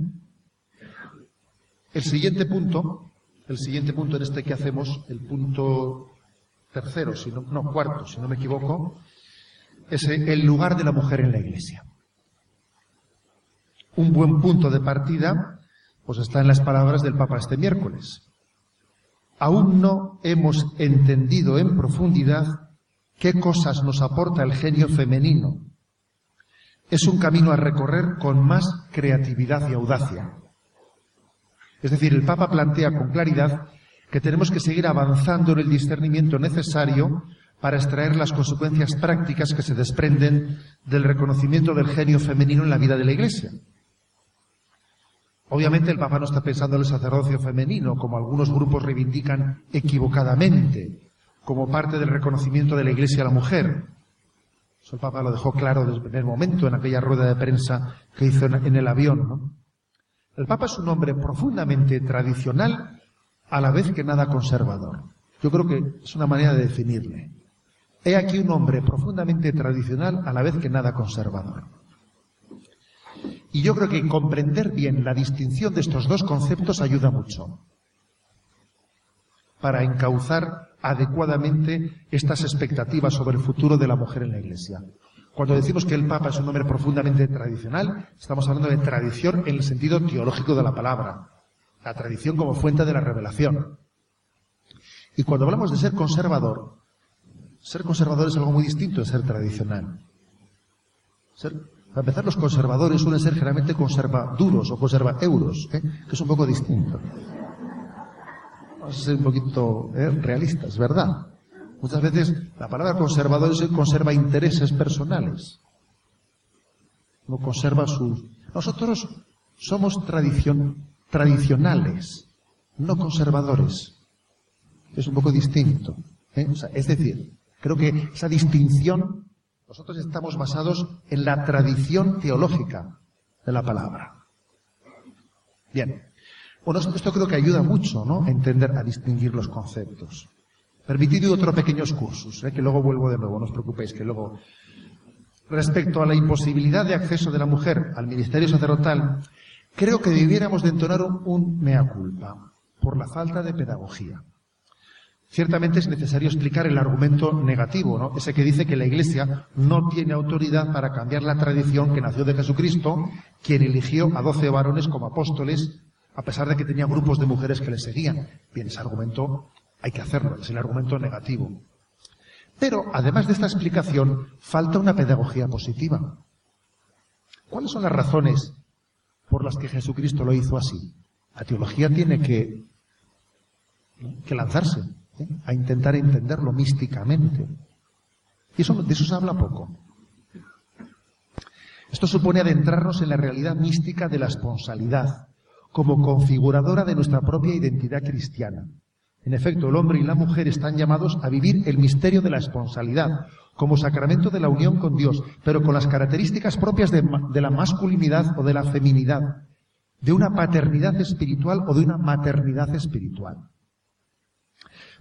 El siguiente punto, el siguiente punto en este ¿qué hacemos? El punto tercero, si no, no cuarto, si no me equivoco, es el lugar de la mujer en la iglesia. Un buen punto de partida, pues está en las palabras del Papa este miércoles aún no hemos entendido en profundidad qué cosas nos aporta el genio femenino. Es un camino a recorrer con más creatividad y audacia. Es decir, el Papa plantea con claridad que tenemos que seguir avanzando en el discernimiento necesario para extraer las consecuencias prácticas que se desprenden del reconocimiento del genio femenino en la vida de la Iglesia. Obviamente el Papa no está pensando en el sacerdocio femenino, como algunos grupos reivindican equivocadamente, como parte del reconocimiento de la Iglesia a la mujer. Eso el Papa lo dejó claro desde el primer momento en aquella rueda de prensa que hizo en el avión. El Papa es un hombre profundamente tradicional a la vez que nada conservador. Yo creo que es una manera de definirle. He aquí un hombre profundamente tradicional a la vez que nada conservador. Y yo creo que comprender bien la distinción de estos dos conceptos ayuda mucho para encauzar adecuadamente estas expectativas sobre el futuro de la mujer en la Iglesia. Cuando decimos que el Papa es un hombre profundamente tradicional, estamos hablando de tradición en el sentido teológico de la palabra, la tradición como fuente de la revelación. Y cuando hablamos de ser conservador, ser conservador es algo muy distinto de ser tradicional. Para empezar, los conservadores suelen ser generalmente conservaduros o conserva euros, ¿eh? que es un poco distinto. Vamos a ser un poquito ¿eh? realistas, ¿verdad? Muchas veces la palabra conservador conserva intereses personales. No conserva sus. Nosotros somos tradición, tradicionales, no conservadores. Es un poco distinto. ¿eh? es decir, creo que esa distinción nosotros estamos basados en la tradición teológica de la palabra. Bien. Bueno, esto creo que ayuda mucho, ¿no? A entender, a distinguir los conceptos. Permitid otro pequeños cursos, ¿eh? que luego vuelvo de nuevo, no os preocupéis, que luego. Respecto a la imposibilidad de acceso de la mujer al ministerio sacerdotal, creo que debiéramos de entonar un mea culpa por la falta de pedagogía. Ciertamente es necesario explicar el argumento negativo, ¿no? ese que dice que la Iglesia no tiene autoridad para cambiar la tradición que nació de Jesucristo, quien eligió a doce varones como apóstoles, a pesar de que tenía grupos de mujeres que le seguían. Bien, ese argumento hay que hacerlo, es el argumento negativo. Pero, además de esta explicación, falta una pedagogía positiva. ¿Cuáles son las razones por las que Jesucristo lo hizo así? La teología tiene que, lanzarse a intentar entenderlo místicamente. Y eso, de eso se habla poco. Esto supone adentrarnos en la realidad mística de la esponsalidad, como configuradora de nuestra propia identidad cristiana. En efecto, el hombre y la mujer están llamados a vivir el misterio de la esponsalidad, como sacramento de la unión con Dios, pero con las características propias de, la masculinidad o de la feminidad, de una paternidad espiritual o de una maternidad espiritual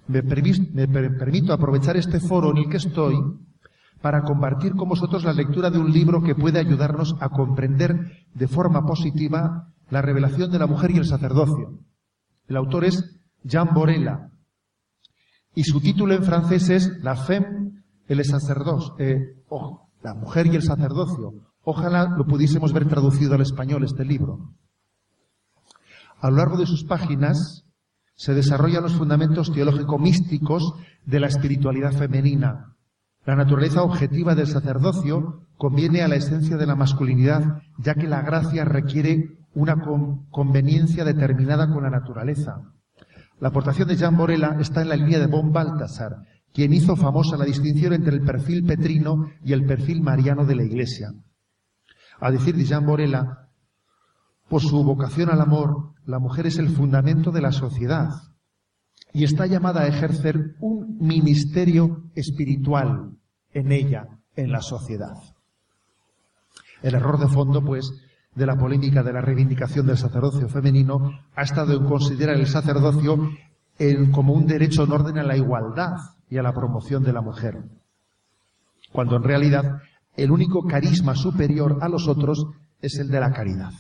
me, permito aprovechar este foro en el que estoy para compartir con vosotros la lectura de un libro que puede ayudarnos a comprender de forma positiva la revelación de la mujer y el sacerdocio. El autor es Jean Borella y su título en francés es La femme et le sacerdoce, eh, la mujer y el sacerdocio. Ojalá lo pudiésemos ver traducido al español este libro. A lo largo de sus páginas se desarrollan los fundamentos teológico-místicos de la espiritualidad femenina. La naturaleza objetiva del sacerdocio conviene a la esencia de la masculinidad, ya que la gracia requiere una conveniencia determinada con la naturaleza. La aportación de Jean Borella está en la línea de von Balthasar, quien hizo famosa la distinción entre el perfil petrino y el perfil mariano de la Iglesia. A decir de Jean Borella, por su vocación al amor, la mujer es el fundamento de la sociedad y está llamada a ejercer un ministerio espiritual en ella, en la sociedad. El error de fondo, pues, de la polémica de la reivindicación del sacerdocio femenino ha estado en considerar el sacerdocio como un derecho en orden a la igualdad y a la promoción de la mujer, cuando en realidad el único carisma superior a los otros es el de la caridad.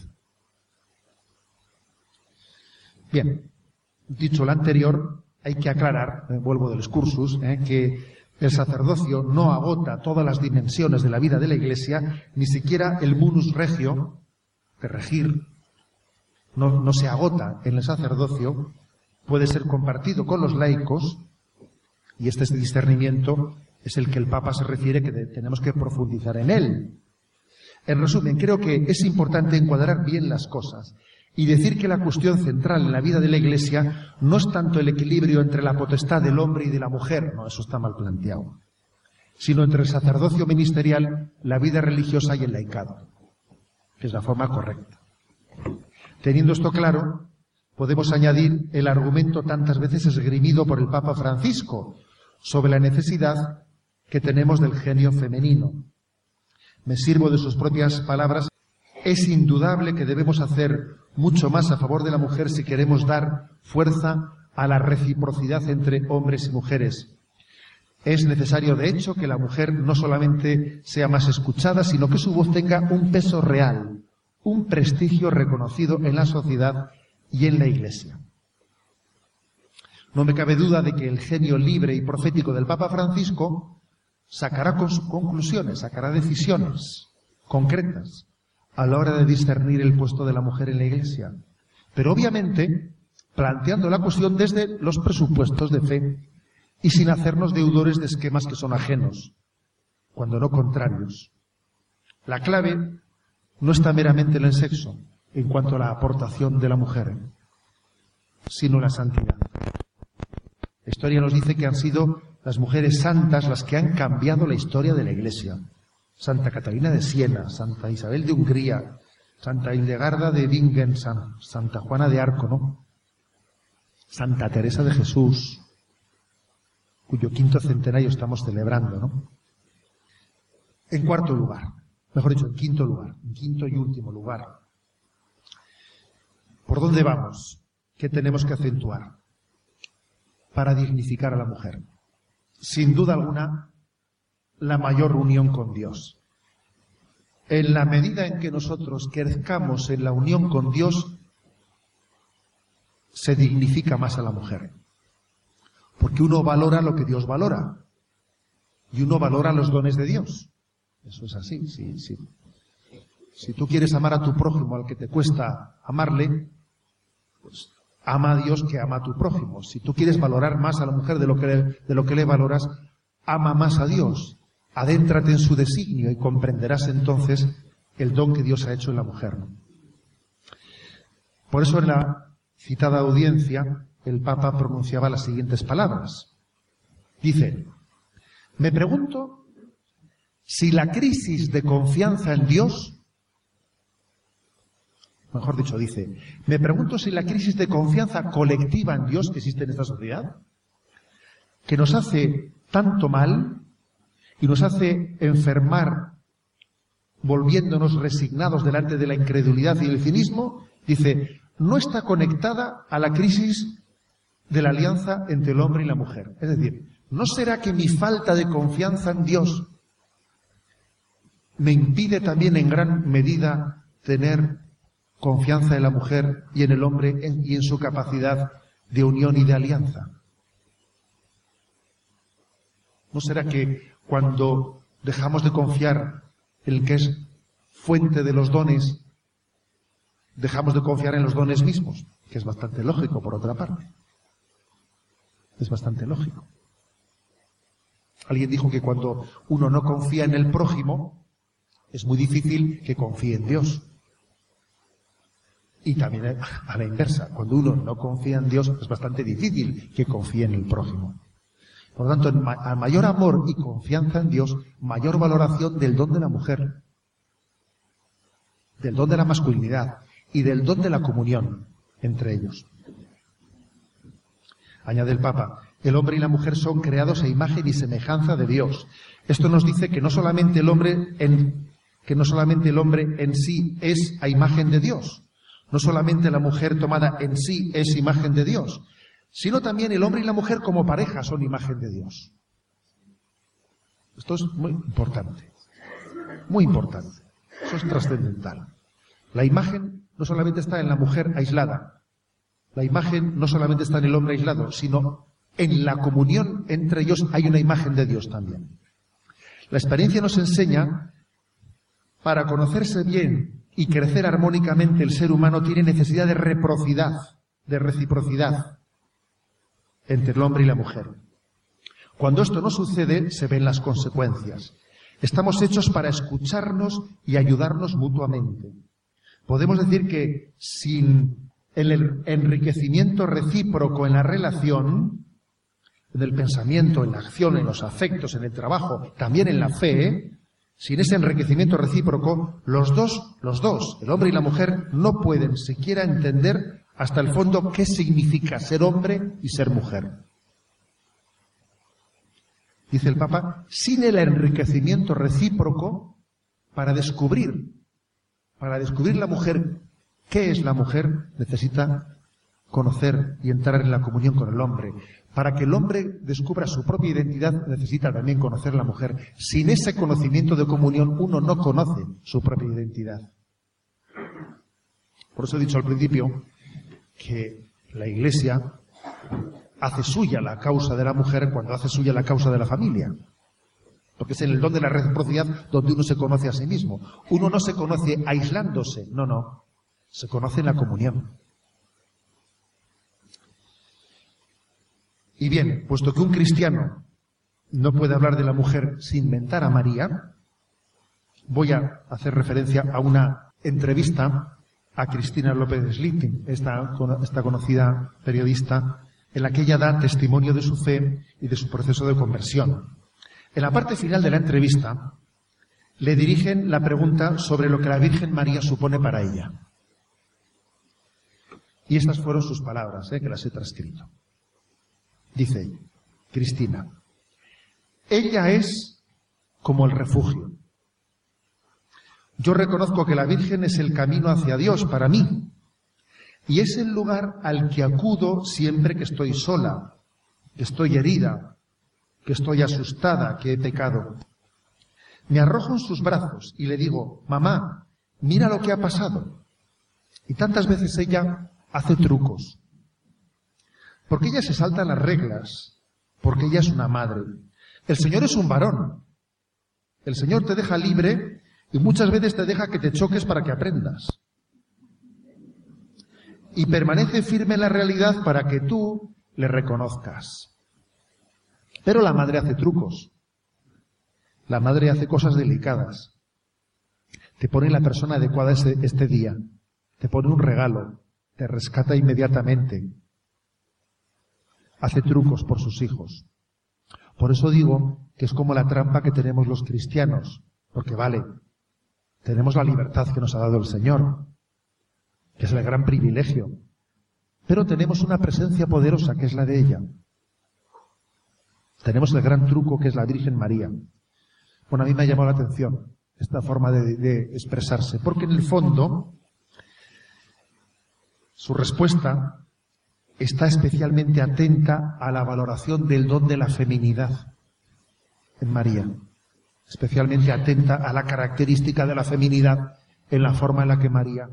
Bien, dicho lo anterior, hay que aclarar, eh, vuelvo del excursus, eh, que el sacerdocio no agota todas las dimensiones de la vida de la Iglesia, ni siquiera el munus regio, de regir, no, no se agota en el sacerdocio, puede ser compartido con los laicos, y este discernimiento es el que el Papa se refiere que tenemos que profundizar en él. En resumen, creo que es importante encuadrar bien las cosas y decir que la cuestión central en la vida de la Iglesia no es tanto el equilibrio entre la potestad del hombre y de la mujer, no, eso está mal planteado, sino entre el sacerdocio ministerial, la vida religiosa y el laicado, que es la forma correcta. Teniendo esto claro, podemos añadir el argumento tantas veces esgrimido por el Papa Francisco sobre la necesidad que tenemos del genio femenino. Me sirvo de sus propias palabras. Es indudable que debemos hacer mucho más a favor de la mujer si queremos dar fuerza a la reciprocidad entre hombres y mujeres. Es necesario, de hecho, que la mujer no solamente sea más escuchada, sino que su voz tenga un peso real, un prestigio reconocido en la sociedad y en la Iglesia. No me cabe duda de que el genio libre y profético del Papa Francisco sacará conclusiones, sacará decisiones concretas a la hora de discernir el puesto de la mujer en la Iglesia. Pero obviamente planteando la cuestión desde los presupuestos de fe y sin hacernos deudores de esquemas que son ajenos, cuando no contrarios. La clave no está meramente en el sexo, en cuanto a la aportación de la mujer, sino la santidad. La historia nos dice que han sido las mujeres santas las que han cambiado la historia de la Iglesia. Santa Catalina de Siena, Santa Isabel de Hungría, Santa Hildegarda de Bingen, Santa Juana de Arco, ¿no? Santa Teresa de Jesús, cuyo quinto centenario estamos celebrando, ¿no? En cuarto lugar, mejor dicho, en quinto lugar, en quinto y último lugar. ¿Por dónde vamos? ¿Qué tenemos que acentuar para dignificar a la mujer? Sin duda alguna, la mayor unión con Dios. En la medida en que nosotros crezcamos en la unión con Dios, se dignifica más a la mujer. Porque uno valora lo que Dios valora. Y uno valora los dones de Dios. Eso es así, sí, sí. Si tú quieres amar a tu prójimo al que te cuesta amarle, pues ama a Dios que ama a tu prójimo. Si tú quieres valorar más a la mujer de lo que le, de lo que le valoras, ama más a Dios. Adéntrate en su designio y comprenderás entonces el don que Dios ha hecho en la mujer. Por eso en la citada audiencia el Papa pronunciaba las siguientes palabras. Dice, me pregunto si la crisis de confianza en Dios mejor dicho, dice, me pregunto si la crisis de confianza colectiva en Dios que existe en esta sociedad, que nos hace tanto mal y nos hace enfermar volviéndonos resignados delante de la incredulidad y el cinismo, dice, no está conectada a la crisis de la alianza entre el hombre y la mujer. Es decir, ¿no será que mi falta de confianza en Dios me impide también en gran medida tener confianza en la mujer y en el hombre y en su capacidad de unión y de alianza. ¿No será que cuando dejamos de confiar en el que es fuente de los dones, dejamos de confiar en los dones mismos? Que es bastante lógico, por otra parte. Es bastante lógico. Alguien dijo que cuando uno no confía en el prójimo, es muy difícil que confíe en Dios. Y también a la inversa, cuando uno no confía en Dios, es bastante difícil que confíe en el prójimo. Por lo tanto, a mayor amor y confianza en Dios, mayor valoración del don de la mujer, del don de la masculinidad y del don de la comunión entre ellos. Añade el Papa, el hombre y la mujer son creados a imagen y semejanza de Dios. Esto nos dice que no solamente el hombre en, que no solamente el hombre en sí es a imagen de Dios, no solamente la mujer tomada en sí es imagen de Dios, sino también el hombre y la mujer como pareja son imagen de Dios. Esto es muy importante, muy importante. Eso es trascendental. La imagen no solamente está en la mujer aislada, la imagen no solamente está en el hombre aislado, sino en la comunión entre ellos hay una imagen de Dios también. La experiencia nos enseña, para conocerse bien y crecer armónicamente el ser humano tiene necesidad de reciprocidad, de reciprocidad entre el hombre y la mujer. Cuando esto no sucede, se ven las consecuencias. Estamos hechos para escucharnos y ayudarnos mutuamente. Podemos decir que sin el enriquecimiento recíproco en la relación, en el pensamiento, en la acción, en los afectos, en el trabajo, también en la fe, sin ese enriquecimiento recíproco, los dos, los dos, el hombre y la mujer, no pueden siquiera entender hasta el fondo qué significa ser hombre y ser mujer. Dice el Papa, sin el enriquecimiento recíproco, para descubrir, para descubrir la mujer, qué es la mujer, necesita conocer y entrar en la comunión con el hombre. Para que el hombre descubra su propia identidad, necesita también conocer la mujer. Sin ese conocimiento de comunión, uno no conoce su propia identidad. Por eso he dicho al principio que la Iglesia hace suya la causa de la mujer cuando hace suya la causa de la familia. Porque es en el don de la reciprocidad donde uno se conoce a sí mismo. Uno no se conoce aislándose, no, no. Se conoce en la comunión. Y bien, puesto que un cristiano no puede hablar de la mujer sin mentar a María, voy a hacer referencia a una entrevista a Cristina López Slitting, esta, esta conocida periodista, en la que ella da testimonio de su fe y de su proceso de conversión. En la parte final de la entrevista, le dirigen la pregunta sobre lo que la Virgen María supone para ella. Y estas fueron sus palabras, eh, que las he transcrito. Dice Cristina, ella es como el refugio. Yo reconozco que la Virgen es el camino hacia Dios para mí y es el lugar al que acudo siempre que estoy sola, que estoy herida, que estoy asustada, que he pecado. Me arrojo en sus brazos y le digo, mamá, mira lo que ha pasado. Y tantas veces ella hace trucos, porque ella se salta las reglas, porque ella es una madre. El Señor es un varón. El Señor te deja libre y muchas veces te deja que te choques para que aprendas. Y permanece firme en la realidad para que tú le reconozcas. Pero la madre hace trucos. La madre hace cosas delicadas. Te pone la persona adecuada este, este día. Te pone un regalo. Te rescata inmediatamente hace trucos por sus hijos. Por eso digo que es como la trampa que tenemos los cristianos, porque vale, tenemos la libertad que nos ha dado el Señor, que es el gran privilegio, pero tenemos una presencia poderosa que es la de ella. Tenemos el gran truco que es la Virgen María. Bueno, a mí me ha llamado la atención esta forma de, de expresarse, porque en el fondo su respuesta está especialmente atenta a la valoración del don de la feminidad en María, especialmente atenta a la característica de la feminidad en la forma en la que María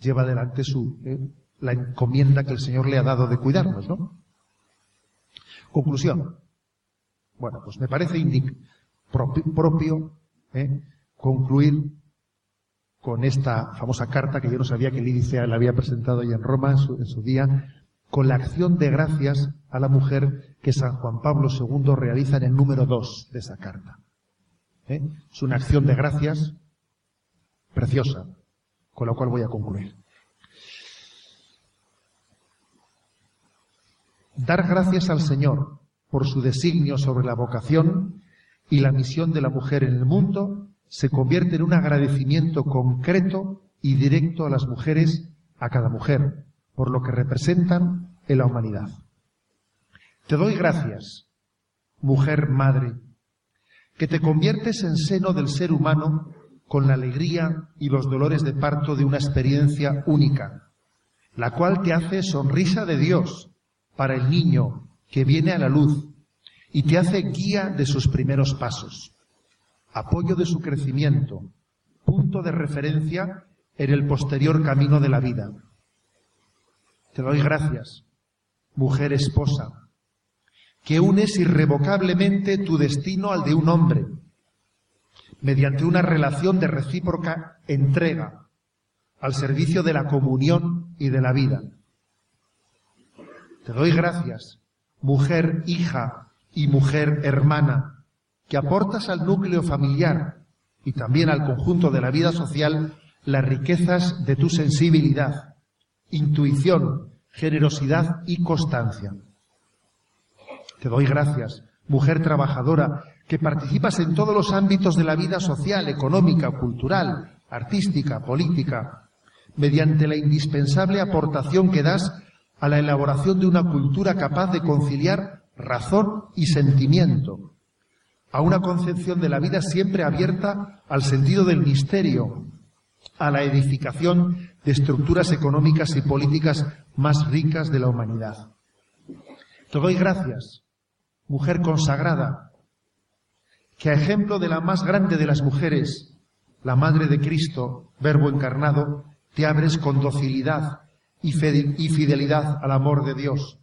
lleva adelante su, eh, la encomienda que el Señor le ha dado de cuidarnos, ¿no? Conclusión. Bueno, pues me parece propio, eh, concluir con esta famosa carta que yo no sabía que Lidia le había presentado ya en Roma en su, en su día, con la acción de gracias a la mujer que San Juan Pablo II realiza en el número 2 de esa carta. ¿Eh? Es una acción de gracias preciosa, con la cual voy a concluir. Dar gracias al Señor por su designio sobre la vocación y la misión de la mujer en el mundo se convierte en un agradecimiento concreto y directo a las mujeres, a cada mujer, por lo que representan en la humanidad. Te doy gracias, mujer madre, que te conviertes en seno del ser humano con la alegría y los dolores de parto de una experiencia única, la cual te hace sonrisa de Dios para el niño que viene a la luz y te hace guía de sus primeros pasos, apoyo de su crecimiento, punto de referencia en el posterior camino de la vida. Te doy gracias, mujer esposa, que unes irrevocablemente tu destino al de un hombre, mediante una relación de recíproca entrega al servicio de la comunión y de la vida. Te doy gracias, mujer hija y mujer hermana, que aportas al núcleo familiar y también al conjunto de la vida social las riquezas de tu sensibilidad, intuición, generosidad y constancia. Te doy gracias, mujer trabajadora, que participas en todos los ámbitos de la vida social, económica, cultural, artística, política, mediante la indispensable aportación que das a la elaboración de una cultura capaz de conciliar razón y sentimiento, a una concepción de la vida siempre abierta al sentido del misterio, a la edificación de estructuras económicas y políticas más ricas de la humanidad. Te doy gracias, mujer consagrada, que a ejemplo de la más grande de las mujeres, la Madre de Cristo, Verbo encarnado, te abres con docilidad y fidelidad al amor de Dios,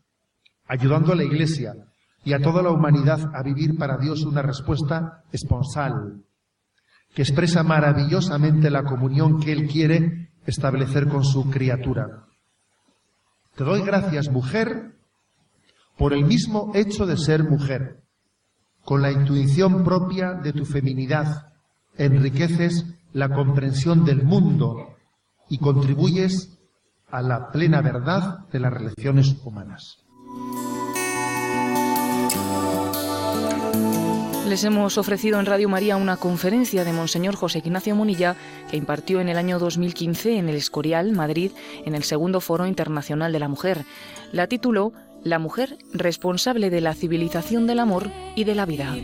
ayudando a la Iglesia y a toda la humanidad a vivir para Dios una respuesta esponsal, que expresa maravillosamente la comunión que Él quiere establecer con su criatura. Te doy gracias, mujer, por el mismo hecho de ser mujer. Con la intuición propia de tu feminidad, enriqueces la comprensión del mundo y contribuyes a la plena verdad de las relaciones humanas. Les hemos ofrecido en Radio María una conferencia de Monseñor José Ignacio Munilla que impartió en el año 2015 en el Escorial, Madrid, en el segundo Foro Internacional de la Mujer. La tituló La mujer responsable de la civilización del amor y de la vida.